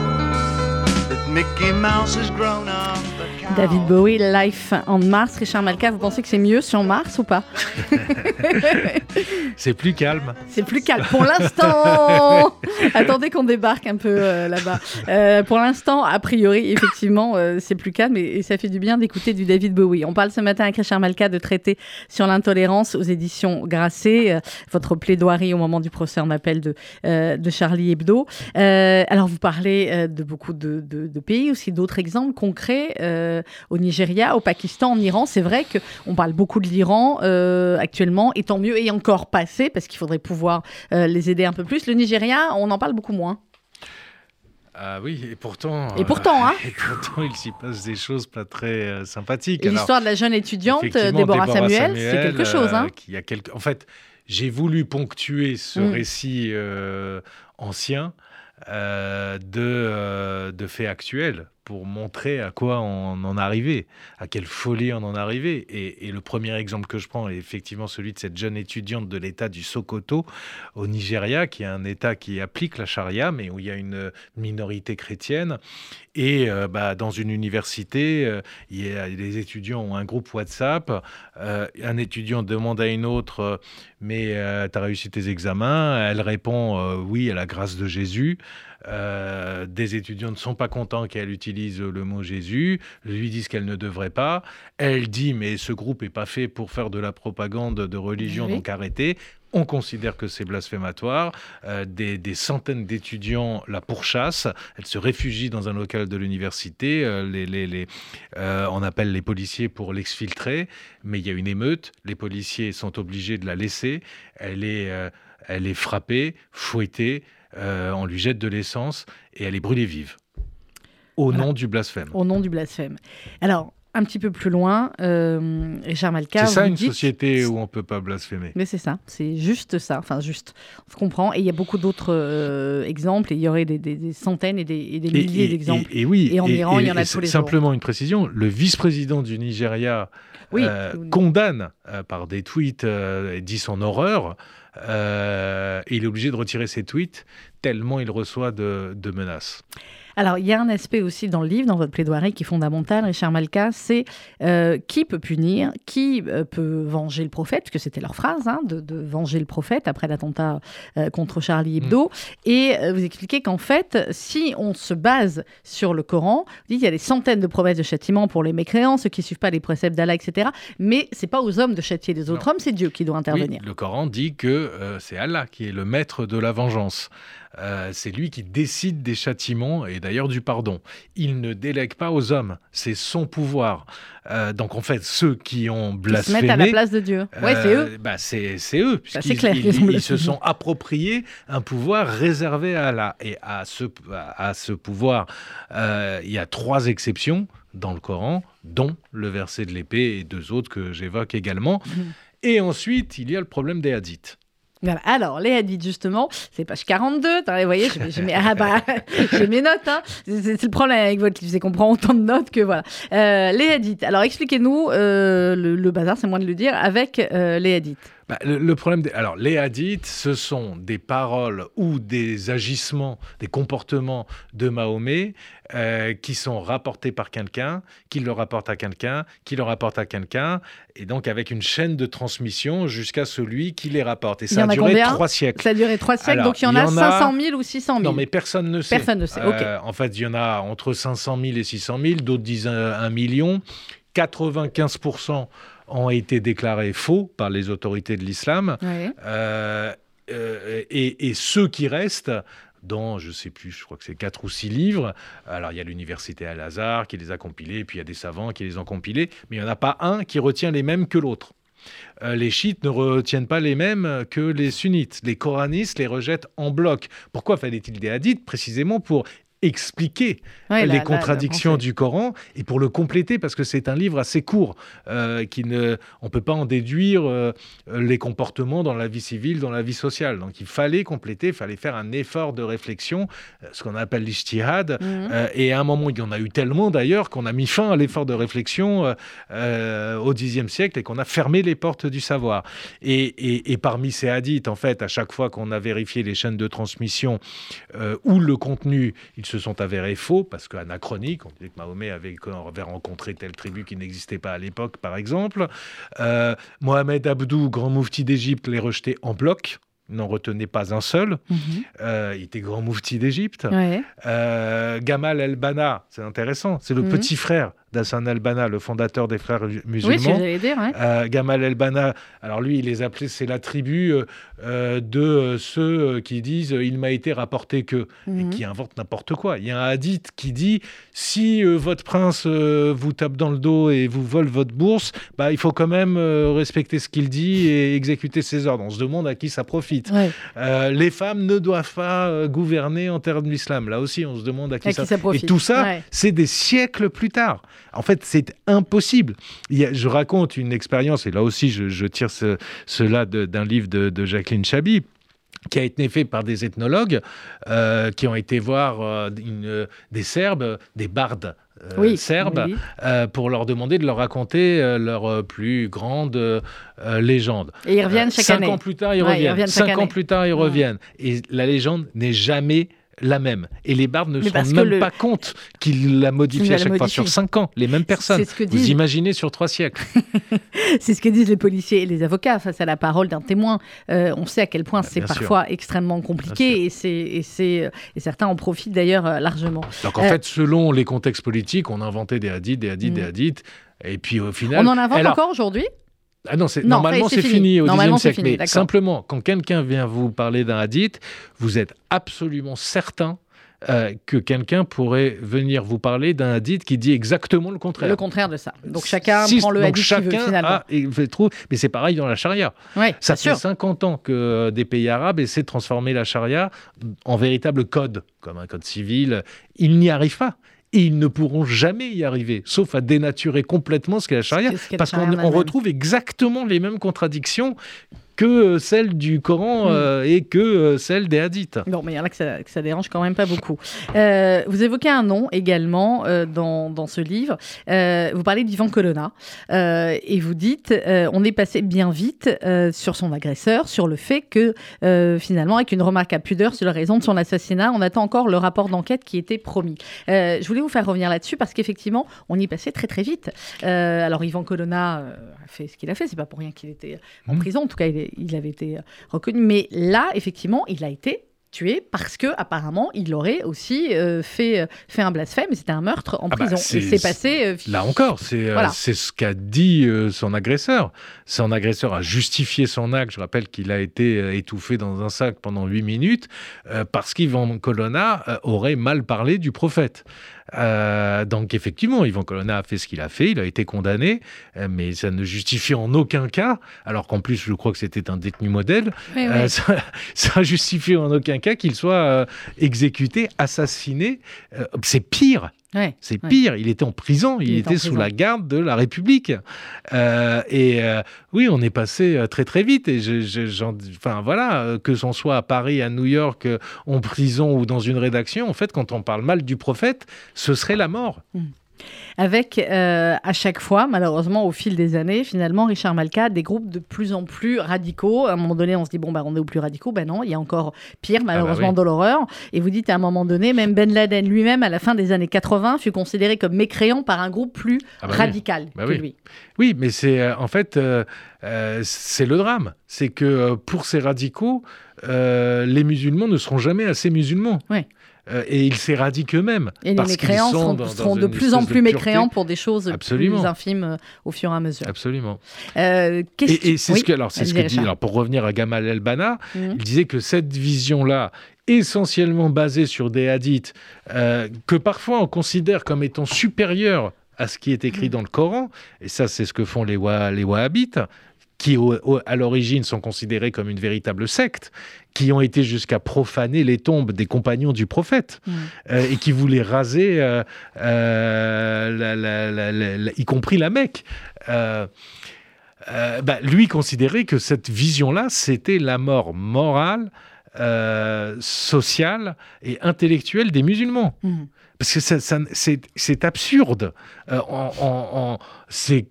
Mickey Mouse has grown up. David Bowie, Life on Mars. Richard Malka, vous pensez que c'est mieux sur Mars ou pas? C'est plus calme. C'est plus calme pour l'instant. Attendez qu'on débarque un peu euh, là-bas. Euh, pour l'instant, a priori, effectivement, euh, c'est plus calme et, ça fait du bien d'écouter du David Bowie. On parle ce matin avec Richard Malka de traité sur l'intolérance aux éditions Grasset, votre plaidoirie au moment du procès en appel de, de Charlie Hebdo. alors, vous parlez de beaucoup de, de pays, aussi d'autres exemples concrets au Nigeria, au Pakistan, en Iran. C'est vrai qu'on parle beaucoup de l'Iran actuellement, et tant mieux, et encore passé, parce qu'il faudrait pouvoir les aider un peu plus. Le Nigeria, on en parle beaucoup moins. Ah oui, et pourtant. Et pourtant, hein. Et pourtant, il s'y passe des choses pas très euh, sympathiques. L'histoire de la jeune étudiante Déborah, Samuel, c'est quelque chose, hein. Euh, qui a quelque... En fait, j'ai voulu ponctuer ce mm. récit euh, ancien de faits actuels pour montrer à quoi on en arrivait, à quelle folie on en arrivait. Et, le premier exemple que je prends est effectivement celui de cette jeune étudiante de l'État du Sokoto au Nigeria, qui est un État qui applique la charia, mais où il y a une minorité chrétienne. Et euh, bah, dans une université, euh, y a, les étudiants ont un groupe WhatsApp. Euh, un étudiant demande à une autre, mais tu as réussi tes examens? Elle répond oui, à la grâce de Jésus. Des étudiants ne sont pas contents qu'elle utilise le mot Jésus, lui disent qu'elle ne devrait pas. Elle dit mais ce groupe n'est pas fait pour faire de la propagande de religion, donc arrêtez. On considère que c'est blasphématoire. Euh, des, centaines d'étudiants la pourchassent. Elle se réfugie dans un local de l'université. Euh, les, euh, on appelle les policiers pour l'exfiltrer. Mais il y a une émeute. Les policiers sont obligés de la laisser. Elle est, elle est frappée, fouettée. On lui jette de l'essence et elle est brûlée vive. Au nom du blasphème. Au nom du blasphème. Alors, un petit peu plus loin, euh, Richard Malka. C'est ça une société où on ne peut pas blasphémer. Mais c'est ça, c'est juste ça. Enfin, juste, on comprend. Et il y a beaucoup d'autres euh, exemples. Et il y aurait des, centaines et des, milliers d'exemples. Et, oui. Et en Iran, il y en a tous les Simplement une précision le vice-président du Nigeria euh, condamne par des tweets et dit son horreur. Et il est obligé de retirer ses tweets tellement il reçoit de menaces. Alors, il y a un aspect aussi dans le livre, dans votre plaidoirie, qui est fondamental, Richard Malka, c'est euh, qui peut punir, qui euh, peut venger le prophète, puisque c'était leur phrase, hein, de, venger le prophète après l'attentat euh, contre Charlie Hebdo. Mm. Et vous expliquez qu'en fait, si on se base sur le Coran, vous dites qu'il y a des centaines de promesses de châtiment pour les mécréants, ceux qui ne suivent pas les préceptes d'Allah, etc. Mais c'est pas aux hommes de châtier les autres hommes, c'est Dieu qui doit intervenir. le Coran dit que c'est Allah qui est le maître de la vengeance. Euh, c'est lui qui décide des châtiments et d'ailleurs du pardon. Il ne délègue pas aux hommes, c'est son pouvoir. Euh, donc en fait, ceux qui ont blasphémé... Ils se mettent à la place de Dieu. Ouais, c'est eux. Euh, bah, c'est, eux, puisqu'ils ils, se sont appropriés un pouvoir réservé à Allah. Et à ce, à ce pouvoir, il y a trois exceptions dans le Coran, dont le verset de l'épée et deux autres que j'évoque également. Mhm. Et ensuite, il y a le problème des hadiths. Alors, les hadiths, justement, c'est page 42. vous voyez, j'ai mes, ah bah, mes, notes. Hein. C'est le problème avec votre livre, c'est qu'on prend autant de notes que voilà. Euh, les hadiths. Alors, expliquez-nous, euh, le, bazar, c'est moins de le dire, avec euh, les hadiths. Bah, le, problème, alors les hadiths, ce sont des paroles ou des agissements, des comportements de Mahomet euh, qui sont rapportés par quelqu'un, qui le rapporte à quelqu'un, qui le rapporte à quelqu'un, et donc avec une chaîne de transmission jusqu'à celui qui les rapporte. Et ça a, duré trois siècles. Ça a duré trois siècles, donc il y en, a 500 000 ou 600 000. Non, mais personne ne sait. Personne ne sait, ok. Euh, en fait, il y en a entre 500 000 et 600 000, d'autres disent un million. 95 ont été déclarés faux par les autorités de l'islam. Euh, euh, et, ceux qui restent, dans, je ne sais plus, je crois que c'est quatre ou six livres. Alors, il y a l'université Al-Azhar qui les a compilés, puis il y a des savants qui les ont compilés, mais il n'y en a pas un qui retient les mêmes que l'autre. Euh, les chiites ne retiennent pas les mêmes que les sunnites. Les coranistes les rejettent en bloc. Pourquoi fallait-il des hadiths Précisément pour expliquer les contradictions du Coran et pour le compléter parce que c'est un livre assez court euh, qui ne on peut pas en déduire euh, les comportements dans la vie civile dans la vie sociale. Donc il fallait compléter il fallait faire un effort de réflexion euh, ce qu'on appelle l'ijtihad. Mhm. et à un moment il y en a eu tellement d'ailleurs qu'on a mis fin à l'effort de réflexion au Xe siècle et qu'on a fermé les portes du savoir. Et, et, parmi ces hadiths en fait à chaque fois qu'on a vérifié les chaînes de transmission ou le contenu il se sont avérés faux parce qu'anachroniques. On disait que Mahomet avait, avait rencontré telle tribu qui n'existait pas à l'époque, par exemple. Mohamed Abdou, grand moufti d'Égypte, les rejetait en bloc n'en retenait pas un seul. Mhm. Euh, il était grand moufti d'Égypte. Euh, Gamal el-Banna, c'est intéressant, c'est le mhm. petit frère d'Hassan al-Banna, le fondateur des frères musulmans. Oui, dire. Euh, Gamal el-Banna, alors lui, il les appelait, c'est la tribu euh, de ceux qui disent il m'a été rapporté que, et mhm. qui inventent n'importe quoi. Il y a un hadith qui dit si votre prince vous tape dans le dos et vous vole votre bourse, bah, il faut quand même respecter ce qu'il dit et exécuter ses ordres. On se demande à qui ça profite. Euh, les femmes ne doivent pas euh, gouverner en termes d'islam. Là aussi, on se demande à qui, ça... profite. Et tout ça, c'est des siècles plus tard. En fait, c'est impossible. je raconte une expérience, et là aussi, je, tire cela d'un livre de, Jacqueline Chabi qui a été fait par des ethnologues euh, qui ont été voir des Serbes, des bardes euh, serbes euh, pour leur demander de leur raconter euh, leur plus grande légende. Et ils reviennent chaque année. Cinq ans plus tard, ils reviennent. Cinq ans plus tard, ils reviennent. Et la légende n'est jamais la même. Et les bardes ne se rendent même pas compte qu'il la modifie à chaque fois sur cinq ans, les mêmes personnes. Vous imaginez sur trois siècles. c'est ce que disent les policiers et les avocats face à la parole d'un témoin. Euh, on sait à quel point c'est parfois extrêmement compliqué et, et, et, certains en profitent d'ailleurs euh, largement. Donc en euh, fait, selon les contextes politiques, on inventait des hadiths, des hadiths, des mm. hadiths. Et puis au final. On en invente encore aujourd'hui? Ah non, normalement c'est fini. au XIXe siècle. mais simplement, quand quelqu'un vient vous parler d'un hadith, vous êtes absolument certain euh, que quelqu'un pourrait venir vous parler d'un hadith qui dit exactement le contraire. Le contraire de ça. Donc chacun prend le hadith qu'il veut finalement. et mais c'est pareil dans la charia. ça fait 50 ans que des pays arabes essaient de transformer la charia en véritable code, comme un code civil. Ils n'y arrivent pas et ils ne pourront jamais y arriver, sauf à dénaturer complètement ce qu'est la charia, parce qu'on retrouve exactement les mêmes contradictions que euh, celle du Coran mm. euh, et que euh, celle des hadiths. Bon, mais il y en a que ça, que ça dérange quand même pas beaucoup. vous évoquez un nom également dans, dans, ce livre. vous parlez d'Ivan Colonna et vous dites on est passé bien vite sur son agresseur, sur le fait que finalement, avec une remarque à pudeur sur la raison de son assassinat, on attend encore le rapport d'enquête qui était promis. je voulais vous faire revenir là-dessus parce qu'effectivement, on y passé très très vite. alors, Ivan Colonna a fait ce qu'il a fait, c'est pas pour rien qu'il était en mmh. prison. En tout cas, il est il avait été euh, reconnu. Mais là, effectivement, il a été tué parce que apparemment il aurait aussi euh, fait, euh, fait un blasphème c'était un meurtre en ah bah, prison. C'est passé là encore c'est c'est ce qu'a dit son agresseur. Son agresseur a justifié son acte. Je rappelle qu'il a été étouffé dans un sac pendant huit minutes parce qu'Ivan Colonna aurait mal parlé du prophète euh, donc effectivement, Yvan Colonna a fait ce qu'il a fait, il a été condamné, euh, mais ça ne justifie en aucun cas, alors qu'en plus je crois que c'était un détenu modèle, euh, ça, ça justifie en aucun cas qu'il soit exécuté, assassiné. c'est pire, c'est pire, il était en prison, il, était, sous la garde de la République. Euh, et euh, oui, on est passé euh, très très vite. Et je, enfin voilà, que ce soit à Paris, à New York, en prison ou dans une rédaction, en fait, quand on parle mal du prophète, ce serait la mort. Hmm avec euh, à chaque fois, malheureusement, au fil des années, finalement, Richard Malka, des groupes de plus en plus radicaux. À un moment donné, on se dit, bon, bah, on est au plus radicaux. Ben non, il y a encore pire, ah bah malheureusement, dans l'horreur. Et vous dites à un moment donné, même Ben Laden lui-même, à la fin des années 80, fut considéré comme mécréant par un groupe plus ah bah radical que oui. lui. Oui, mais c'est euh, en fait, euh, c'est le drame. C'est que pour ces radicaux, les musulmans ne seront jamais assez musulmans. Oui. Euh, et ils s'éradiquent eux-mêmes. Et les mécréants seront de plus en plus mécréants pour des choses plus infimes euh, au fur et à mesure. Absolument. Euh, et, c'est ce que, alors, c'est ce que dit, alors, pour revenir à Gamal El-Banna, mhm. il disait que cette vision-là, essentiellement basée sur des hadiths, que parfois on considère comme étant supérieurs à ce qui est écrit mhm. dans le Coran, et ça c'est ce que font les, les Wahhabites, qui à l'origine sont considérés comme une véritable secte, qui ont été jusqu'à profaner les tombes des compagnons du prophète, mm. euh, et qui voulaient raser, euh, euh, y compris la Mecque. Bah, lui considérait que cette vision-là, c'était la mort morale, sociale et intellectuelle des musulmans. Mm. Parce que c'est absurde. c'est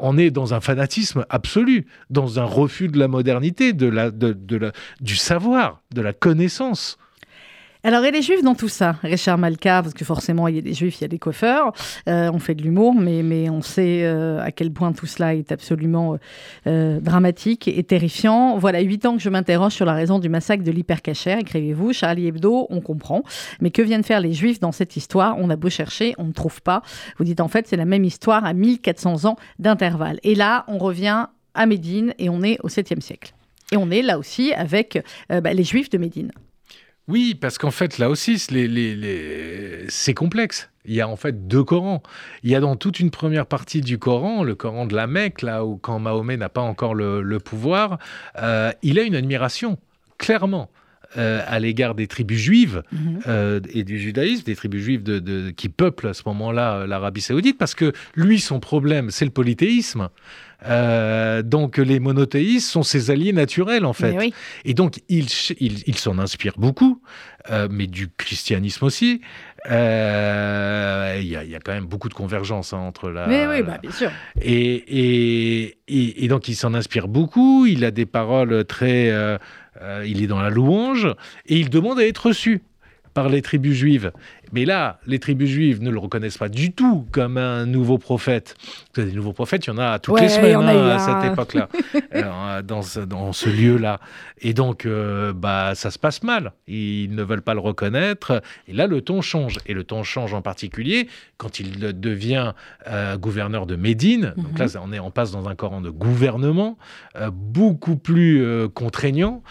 on est dans un fanatisme absolu, dans un refus de la modernité, de la, du savoir, de la connaissance. Alors, et les juifs dans tout ça Richard Malka, parce que forcément, il y a des juifs, il y a des coiffeurs. Euh, on fait de l'humour, mais, mais on sait euh, à quel point tout cela est absolument euh, dramatique et terrifiant. Voilà, huit ans que je m'interroge sur la raison du massacre de l'hypercachère. Écrivez-vous, Charlie Hebdo, on comprend. Mais que viennent faire les juifs dans cette histoire? On a beau chercher, on ne trouve pas. Vous dites en fait, c'est la même histoire à 1400 ans d'intervalle. Et là, on revient à Médine et on est au 7e siècle. Et on est là aussi avec bah, les juifs de Médine. Oui, parce qu'en fait, là aussi, c'est complexe. Il y a en fait deux Corans. Il y a dans toute une première partie du Coran, le Coran de la Mecque, là où quand Mahomet n'a pas encore le, pouvoir, euh, il a une admiration, clairement. Euh, à l'égard des tribus juives mhm. euh, et du judaïsme, des tribus juives de, qui peuplent à ce moment-là l'Arabie saoudite, parce que lui, son problème, c'est le polythéisme. Euh, donc les monothéistes sont ses alliés naturels en fait. Et donc il, il, s'en inspire beaucoup, euh, mais du christianisme aussi. Euh, il y, a quand même beaucoup de convergence hein, entre la. Mais oui, bah, bien sûr. Et, et, et, donc il s'en inspire beaucoup. Il a des paroles très. Il est dans la louange et il demande à être reçu par les tribus juives. Mais là, les tribus juives ne le reconnaissent pas du tout comme un nouveau prophète. Des nouveaux prophètes, il y en a toutes les semaines hein, à cette époque-là, euh, dans ce, dans ce lieu-là. Et donc, euh, bah, ça se passe mal. Ils ne veulent pas le reconnaître. Et là, le ton change. Et le ton change en particulier quand il devient euh, gouverneur de Médine. Donc là, mhm. on, est, on passe dans un Coran de gouvernement beaucoup plus contraignant.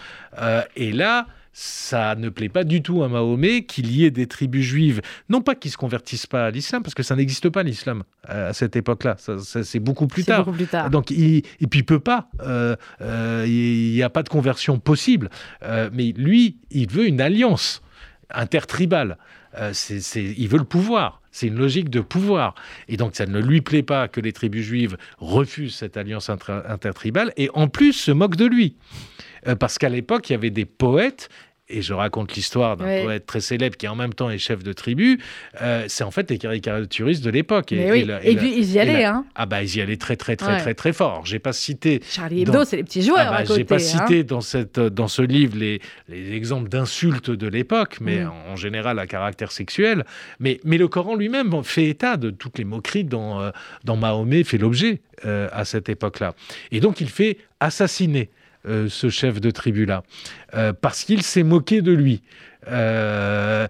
et là, ça ne plaît pas du tout à Mahomet qu'il y ait des tribus juives, non pas qui se convertissent pas à l'islam, parce que ça n'existe pas l'islam euh, à cette époque-là, c'est beaucoup plus tard. Beaucoup plus tard. Donc, il, et puis il peut pas, euh, euh, il n'y a pas de conversion possible. mais lui, il veut une alliance intertribale. Il veut le pouvoir. C'est une logique de pouvoir. Et donc, ça ne lui plaît pas que les tribus juives refusent cette alliance intertribale et en plus se moquent de lui. Euh, parce qu'à l'époque, il y avait des poètes et je raconte l'histoire d'un poète très célèbre qui en même temps est chef de tribu, euh, c'est en fait les caricaturistes de l'époque. Et, oui. et, puis ils y allaient. hein. Ah bah ils y allaient très très très très très fort. J'ai pas cité. Charlie Hebdo, c'est les petits joueurs. Ah bah, J'ai pas hein. cité dans cette dans ce livre les, les exemples d'insultes de l'époque, mais mm. en, général à caractère sexuel. Mais mais le Coran lui-même fait état de toutes les moqueries dont euh, dont Mahomet fait l'objet à cette époque-là. Et donc il fait assassiner. Euh, ce chef de tribu-là, euh, parce qu'il s'est moqué de lui. Euh,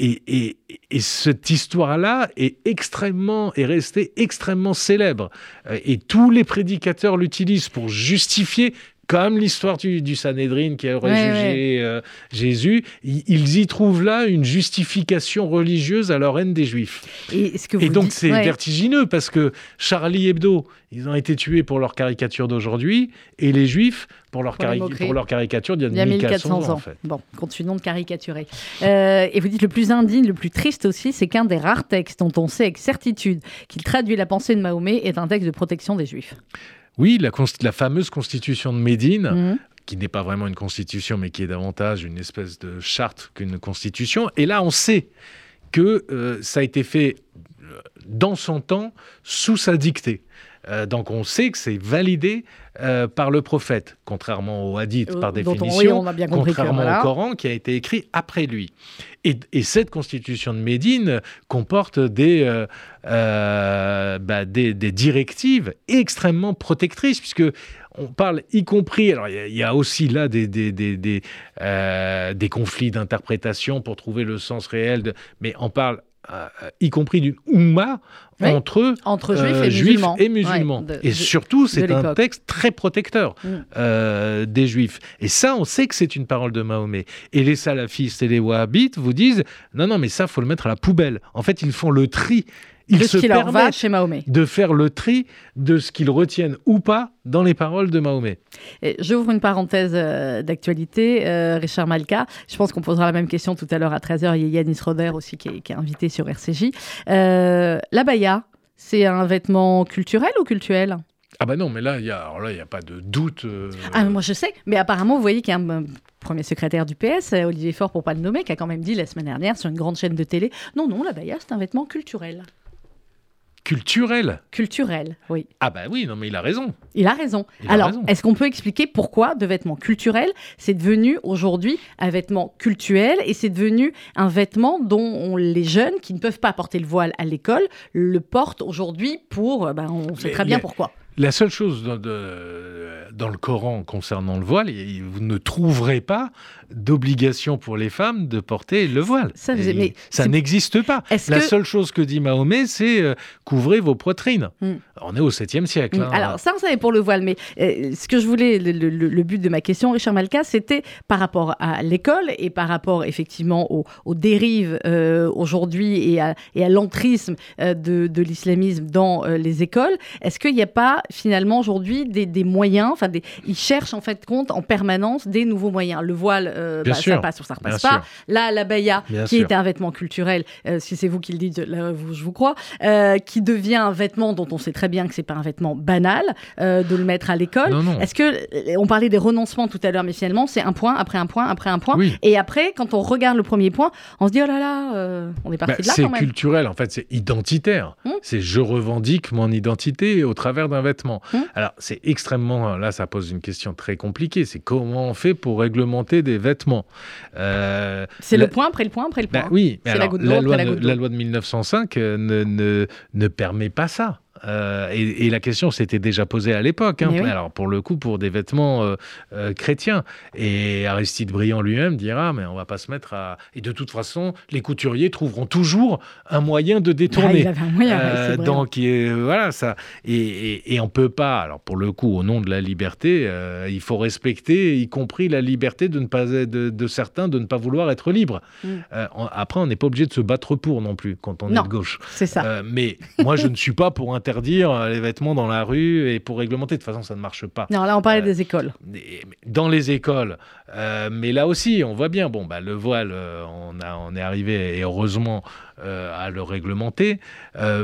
et, cette histoire-là est extrêmement, est restée extrêmement célèbre. Et tous les prédicateurs l'utilisent pour justifier comme l'histoire du, du, Sanhédrin qui aurait jugé euh, Jésus, ils y trouvent là une justification religieuse à leur haine des Juifs. Et, ce que et donc c'est vertigineux parce que Charlie Hebdo, ils ont été tués pour leur caricature d'aujourd'hui et les Juifs pour leur, pour leur caricature d'il y a 1400 ans. En fait. Bon, continuons de caricaturer. Euh, et vous dites le plus indigne, le plus triste aussi, c'est qu'un des rares textes dont on sait avec certitude qu'il traduit la pensée de Mahomet est un texte de protection des Juifs. Oui, la, fameuse constitution de Médine, mhm. qui n'est pas vraiment une constitution, mais qui est davantage une espèce de charte qu'une constitution. Et là, on sait que euh, ça a été fait euh, dans son temps, sous sa dictée. Euh, donc on sait que c'est validé par le prophète, contrairement au hadith par définition, contrairement au Coran qui a été écrit après lui. Et, cette constitution de Médine comporte des, bah, des, directives extrêmement protectrices, puisque on parle y compris, alors il y, a aussi là des, des, des, des, euh, conflits d'interprétation pour trouver le sens réel, de, mais on parle y compris d'une Oumma entre, entre juifs, et musulmans. et surtout, c'est un texte très protecteur mm. euh, des juifs. Et ça, on sait que c'est une parole de Mahomet. Et les salafistes et les wahhabites vous disent non, non, mais ça, faut le mettre à la poubelle. En fait, ils font le tri ils de ce qui leur va chez Mahomet. De faire le tri de ce qu'ils retiennent ou pas dans les paroles de Mahomet. J'ouvre une parenthèse euh, d'actualité, euh, Richard Malka. Je pense qu'on posera la même question tout à l'heure à 13h. Il y a Yannis Roder aussi qui est, invité sur RCJ. Euh, la baya, c'est un vêtement culturel ou cultuel? Ah bah non, mais là, il n'y a, a pas de doute. Ah, moi je sais, mais apparemment, vous voyez qu'il y a un, premier secrétaire du PS, Olivier Faure, pour pas le nommer, qui a quand même dit la semaine dernière sur une grande chaîne de télé, non, non, la baya, c'est un vêtement culturel. Culturel. Culturel, oui. Ah bah oui, non mais il a raison. Il a raison. Alors, est-ce qu'on peut expliquer pourquoi de vêtements culturels, c'est devenu aujourd'hui un vêtement cultuel et c'est devenu un vêtement dont les jeunes qui ne peuvent pas porter le voile à l'école le portent aujourd'hui pour, ben, on sait très bien pourquoi. La seule chose dans, dans, le Coran concernant le voile, vous ne trouverez pas d'obligation pour les femmes de porter le voile. Ça, ça n'existe pas. La seule chose que dit Mahomet, c'est euh, couvrez vos poitrines. Hmm. On est au 7e siècle. Hein. Alors ça, ça est pour le voile, mais euh, ce que je voulais, le, but de ma question, Richard Malka, c'était par rapport à l'école et par rapport effectivement aux, dérives euh, aujourd'hui et à, l'entrisme de, de l'islamisme dans les écoles. Est-ce qu'il n'y a pas finalement aujourd'hui des, moyens, enfin ils cherchent en fait compte en permanence des nouveaux moyens. Le voile, euh, bah, ça passe ou ça repasse pas. Là, la baya, qui était un vêtement culturel, euh, si c'est vous qui le dites, là, je vous crois, euh, qui devient un vêtement dont on sait très bien que c'est pas un vêtement banal de le mettre à l'école. Est-ce que on parlait des renoncements tout à l'heure, mais finalement c'est un point après un point après un point, et après quand on regarde le premier point, on se dit oh là là, on est parti bah, de là quand même. C'est culturel en fait, c'est identitaire. Hum. C'est je revendique mon identité au travers d'un vêtement Hum. Alors, c'est extrêmement. Là, ça pose une question très compliquée. C'est comment on fait pour réglementer des vêtements euh, C'est le point après le point après le bah point. oui, mais la, loi de, la, loi de 1905 euh, ne, ne, ne permet pas ça. Euh, et, la question s'était déjà posée à l'époque. Hein. Alors pour le coup, pour des vêtements euh, euh, chrétiens. Et Aristide Briand lui-même dira, mais on va pas se mettre à. Et de toute façon, les couturiers trouveront toujours un moyen de détourner. Ah, donc voilà ça. Et, et, on peut pas. Alors pour le coup, au nom de la liberté, il faut respecter, y compris la liberté de ne pas de, de certains de ne pas vouloir être libres. Mm. après, on n'est pas obligé de se battre pour non plus quand on est de gauche. C'est ça. mais moi, je ne suis pas pour interdire euh, les vêtements dans la rue et pour réglementer. De toute façon, ça ne marche pas. Non, là, on parlait euh, des écoles. Dans les écoles. Euh, mais là aussi, on voit bien, bon, bah, le voile, on, a, on est arrivé, et heureusement, à le réglementer,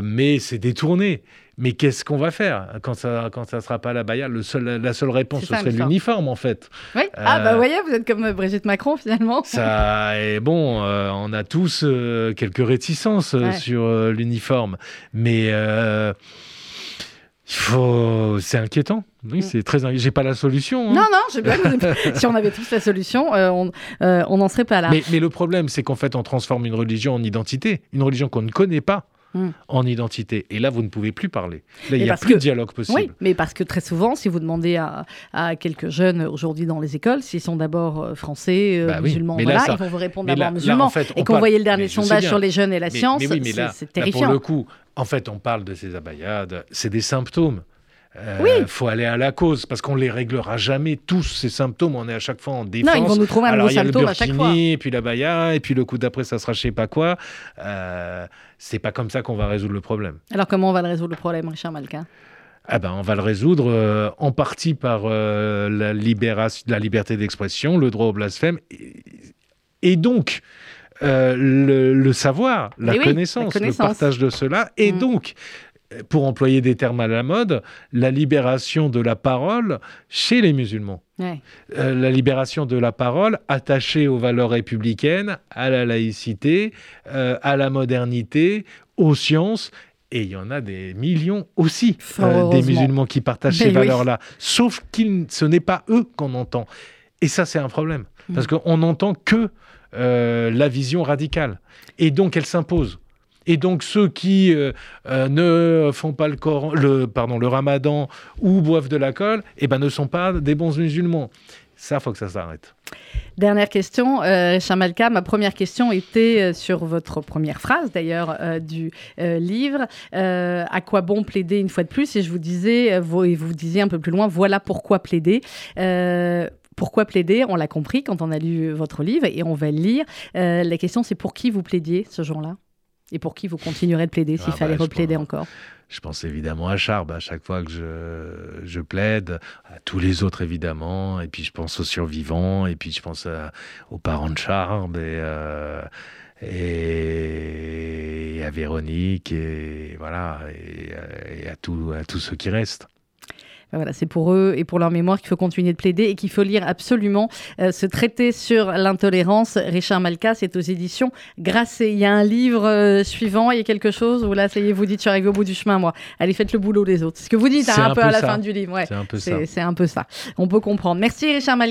mais c'est détourné. Mais qu'est-ce qu'on va faire quand ça quand ça sera pas la le seul, La seule réponse, ce serait l'uniforme, en fait. Oui. ah, bah, vous voyez, vous êtes comme Brigitte Macron, finalement. Ça, est bon, on a tous quelques réticences sur l'uniforme. Mais faut... C'est inquiétant. Oui, mm. c'est très. J'ai pas la solution. Hein. Non, non, bien. si on avait tous la solution, euh, on euh, n'en serait pas là. Mais, mais le problème, c'est qu'en fait, on transforme une religion en identité, une religion qu'on ne connaît pas. Mm. en identité. Et là, vous ne pouvez plus parler. Là, il n'y a plus de dialogue possible. Oui, mais parce que très souvent, si vous demandez à, à quelques jeunes aujourd'hui dans les écoles, s'ils sont d'abord euh, français, bah musulmans, voilà, ils vont vous répondre d'abord musulmans. et qu'on voyait le dernier sondage sur les jeunes et la science, c'est terrifiant. pour le coup, en fait, on parle de ces abayades, c'est des symptômes. Euh, oui. faut aller à la cause parce qu'on les réglera jamais tous ces symptômes. On est à chaque fois en défense. Non, ils vont nous trouver un nouveau symptôme à chaque fois. Et puis la baya, et puis le coup d'après, ça sera je sais pas quoi. Euh, c'est pas comme ça qu'on va résoudre le problème. Alors comment on va le résoudre le problème, Richard Malka? Ah ben, on va le résoudre euh, en partie par euh, la, libération, la liberté d'expression, le droit au blasphème, et, donc le, savoir, la, connaissance, le partage de cela, et mm. donc pour employer des termes à la mode, la libération de la parole chez les musulmans. Euh, la libération de la parole attachée aux valeurs républicaines, à la laïcité, euh, à la modernité, aux sciences. Et il y en a des millions aussi, euh, des musulmans qui partagent ces valeurs-là. Sauf que ce n'est pas eux qu'on entend. Et ça, c'est un problème. Mm. Parce qu'on n'entend que la vision radicale. Et donc, elle s'impose. Et donc ceux qui euh, euh, ne font pas le, le, pardon, le ramadan ou boivent de l'alcool, eh ben, ne sont pas des bons musulmans. Ça, faut que ça s'arrête. Dernière question, euh, Chamalka. Ma première question était euh, sur votre première phrase, d'ailleurs, du livre. à quoi bon plaider une fois de plus? Et je vous disais, et vous disiez un peu plus loin, voilà pourquoi plaider. Pourquoi plaider On l'a compris quand on a lu votre livre et on va le lire. la question, c'est pour qui vous plaidiez ce jour-là et pour qui vous continuerez de plaider s'il ah fallait bah, replaider encore? je pense évidemment à Charb à chaque fois que je, je, plaide, à tous les autres évidemment, et puis je pense aux survivants, et puis je pense aux parents de Charb, et, euh, et, à Véronique, et voilà, et, à, tout, à tous ceux qui restent. Voilà, c'est pour eux et pour leur mémoire qu'il faut continuer de plaider et qu'il faut lire absolument ce traité sur l'intolérance. Richard Malka, c'est aux éditions Grasset. Il y a un livre suivant, il y a quelque chose où là, ça y est, vous dites, je suis arrivé au bout du chemin, moi. Allez, faites le boulot des autres. Ce que vous dites hein, un, peu à la fin du livre. Ouais, c'est un peu ça. C'est un peu ça. On peut comprendre. Merci Richard Malka.